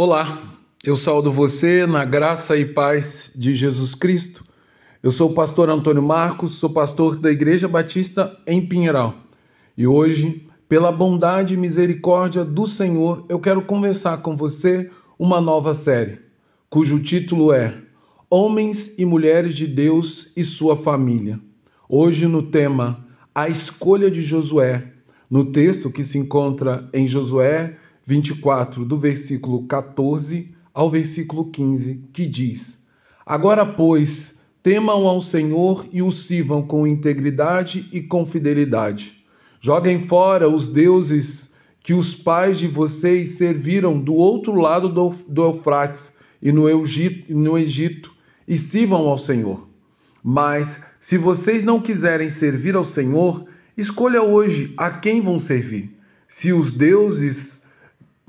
Olá, eu saúdo você na graça e paz de Jesus Cristo. Eu sou o pastor Antônio Marcos, sou pastor da Igreja Batista em Pinheiral. E hoje, pela bondade e misericórdia do Senhor, eu quero conversar com você uma nova série, cujo título é Homens e Mulheres de Deus e Sua Família. Hoje no tema A Escolha de Josué, no texto que se encontra em Josué 24, do versículo 14 ao versículo 15, que diz: Agora, pois, temam ao Senhor e o sirvam com integridade e com fidelidade. Joguem fora os deuses que os pais de vocês serviram do outro lado do, do Eufrates e no Egito, no Egito e sirvam ao Senhor. Mas, se vocês não quiserem servir ao Senhor, escolha hoje a quem vão servir. Se os deuses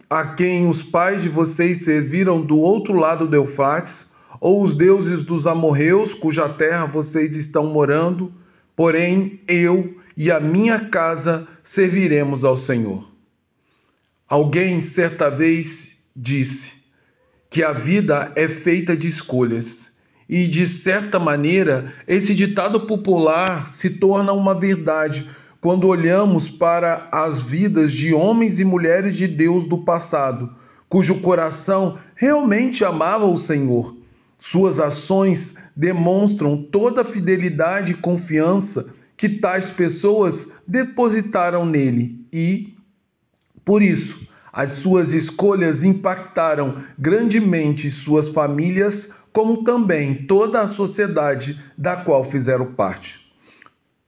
a quem os pais de vocês serviram do outro lado do Eufrates, ou os deuses dos amorreus, cuja terra vocês estão morando, porém eu e a minha casa serviremos ao Senhor. Alguém certa vez disse que a vida é feita de escolhas. E de certa maneira, esse ditado popular se torna uma verdade, quando olhamos para as vidas de homens e mulheres de Deus do passado, cujo coração realmente amava o Senhor. Suas ações demonstram toda a fidelidade e confiança que tais pessoas depositaram nele e, por isso, as suas escolhas impactaram grandemente suas famílias, como também toda a sociedade da qual fizeram parte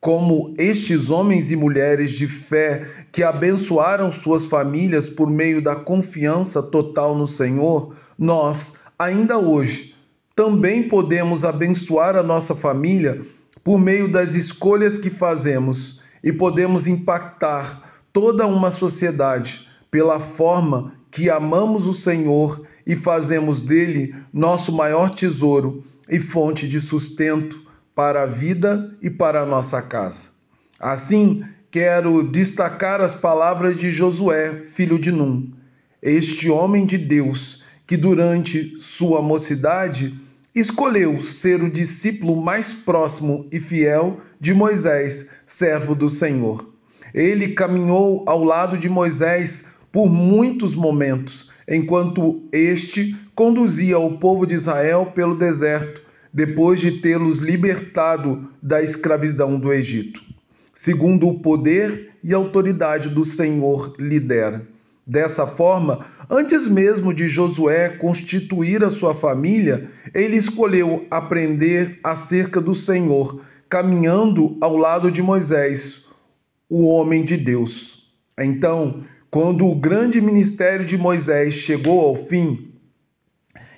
como estes homens e mulheres de fé que abençoaram suas famílias por meio da confiança total no Senhor, nós, ainda hoje, também podemos abençoar a nossa família por meio das escolhas que fazemos e podemos impactar toda uma sociedade pela forma que amamos o Senhor e fazemos dele nosso maior tesouro e fonte de sustento para a vida e para a nossa casa. Assim, quero destacar as palavras de Josué, filho de Num, este homem de Deus que durante sua mocidade escolheu ser o discípulo mais próximo e fiel de Moisés, servo do Senhor. Ele caminhou ao lado de Moisés por muitos momentos, enquanto este conduzia o povo de Israel pelo deserto depois de tê-los libertado da escravidão do Egito, segundo o poder e autoridade do Senhor lidera. Dessa forma, antes mesmo de Josué constituir a sua família, ele escolheu aprender acerca do Senhor, caminhando ao lado de Moisés, o homem de Deus. Então, quando o grande ministério de Moisés chegou ao fim,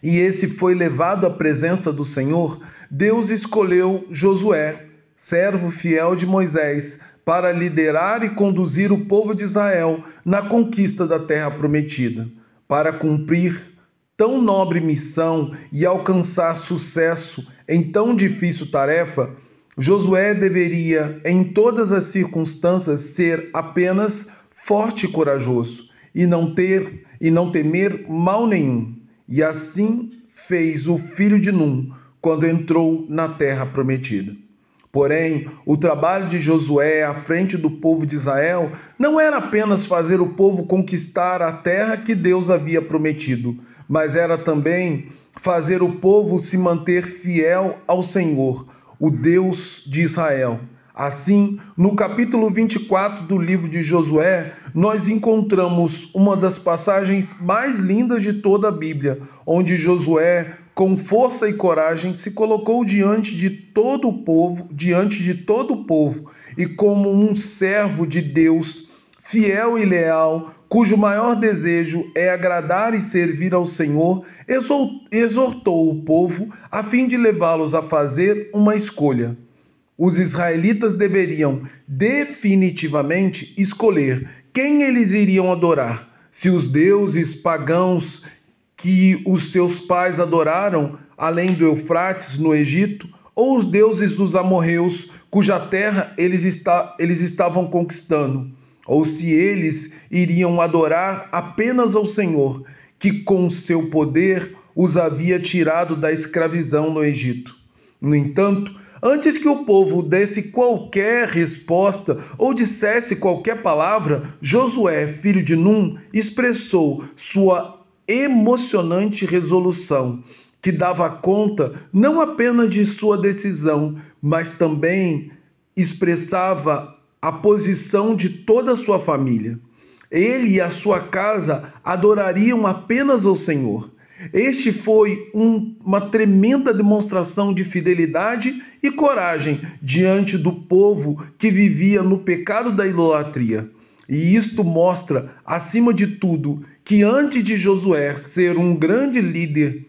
e esse foi levado à presença do Senhor, Deus escolheu Josué, servo fiel de Moisés, para liderar e conduzir o povo de Israel na conquista da terra prometida. Para cumprir tão nobre missão e alcançar sucesso em tão difícil tarefa, Josué deveria, em todas as circunstâncias, ser apenas forte e corajoso e não ter e não temer mal nenhum. E assim fez o filho de Num quando entrou na terra prometida. Porém, o trabalho de Josué à frente do povo de Israel não era apenas fazer o povo conquistar a terra que Deus havia prometido, mas era também fazer o povo se manter fiel ao Senhor, o Deus de Israel Assim, no capítulo 24 do livro de Josué, nós encontramos uma das passagens mais lindas de toda a Bíblia, onde Josué, com força e coragem, se colocou diante de todo o povo, diante de todo o povo, e como um servo de Deus, fiel e leal, cujo maior desejo é agradar e servir ao Senhor, exortou o povo a fim de levá-los a fazer uma escolha os israelitas deveriam definitivamente escolher quem eles iriam adorar: se os deuses pagãos que os seus pais adoraram, além do Eufrates no Egito, ou os deuses dos amorreus, cuja terra eles, está, eles estavam conquistando, ou se eles iriam adorar apenas ao Senhor, que com seu poder os havia tirado da escravidão no Egito. No entanto, antes que o povo desse qualquer resposta ou dissesse qualquer palavra, Josué, filho de Num, expressou sua emocionante resolução, que dava conta não apenas de sua decisão, mas também expressava a posição de toda a sua família. Ele e a sua casa adorariam apenas ao Senhor. Este foi um, uma tremenda demonstração de fidelidade e coragem diante do povo que vivia no pecado da idolatria. E isto mostra, acima de tudo, que antes de Josué ser um grande líder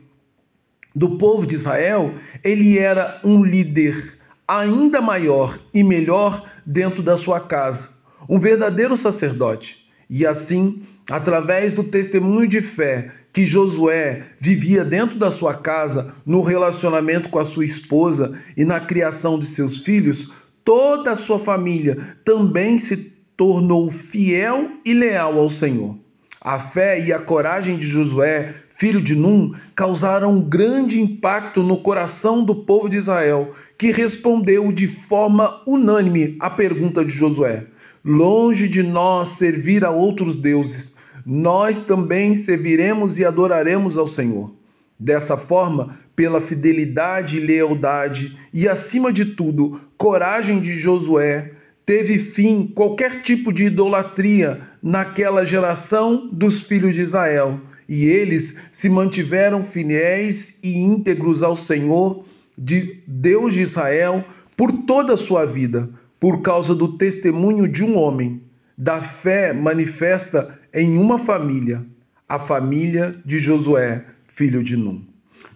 do povo de Israel, ele era um líder ainda maior e melhor dentro da sua casa, um verdadeiro sacerdote. E assim, através do testemunho de fé que Josué vivia dentro da sua casa, no relacionamento com a sua esposa e na criação de seus filhos, toda a sua família também se tornou fiel e leal ao Senhor. A fé e a coragem de Josué, filho de Num, causaram um grande impacto no coração do povo de Israel, que respondeu de forma unânime à pergunta de Josué: Longe de nós servir a outros deuses, nós também serviremos e adoraremos ao Senhor. Dessa forma, pela fidelidade e lealdade e, acima de tudo, coragem de Josué, teve fim qualquer tipo de idolatria naquela geração dos filhos de Israel, e eles se mantiveram fiéis e íntegros ao Senhor, de Deus de Israel, por toda a sua vida, por causa do testemunho de um homem, da fé manifesta em uma família, a família de Josué, filho de Num.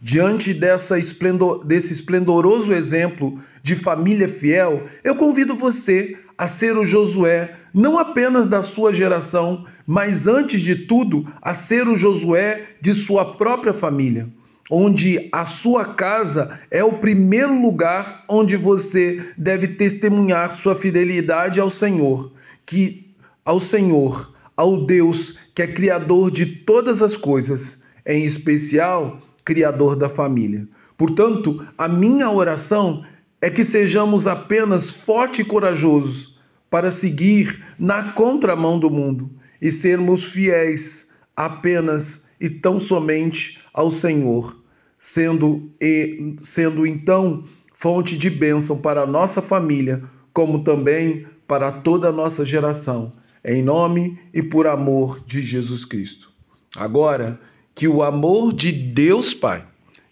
Diante esplendor, desse esplendoroso exemplo de família fiel, eu convido você a ser o Josué, não apenas da sua geração, mas antes de tudo, a ser o Josué de sua própria família, onde a sua casa é o primeiro lugar onde você deve testemunhar sua fidelidade ao Senhor, que ao Senhor, ao Deus que é criador de todas as coisas, em especial criador da família. Portanto, a minha oração é que sejamos apenas fortes e corajosos para seguir na contramão do mundo e sermos fiéis apenas e tão somente ao Senhor, sendo e sendo então fonte de bênção para a nossa família, como também para toda a nossa geração, em nome e por amor de Jesus Cristo. Agora, que o amor de Deus Pai,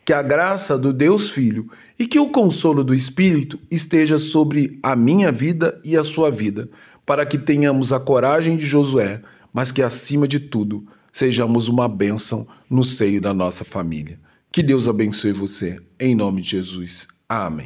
que a graça do Deus Filho e que o consolo do Espírito esteja sobre a minha vida e a sua vida, para que tenhamos a coragem de Josué, mas que acima de tudo sejamos uma bênção no seio da nossa família. Que Deus abençoe você, em nome de Jesus. Amém.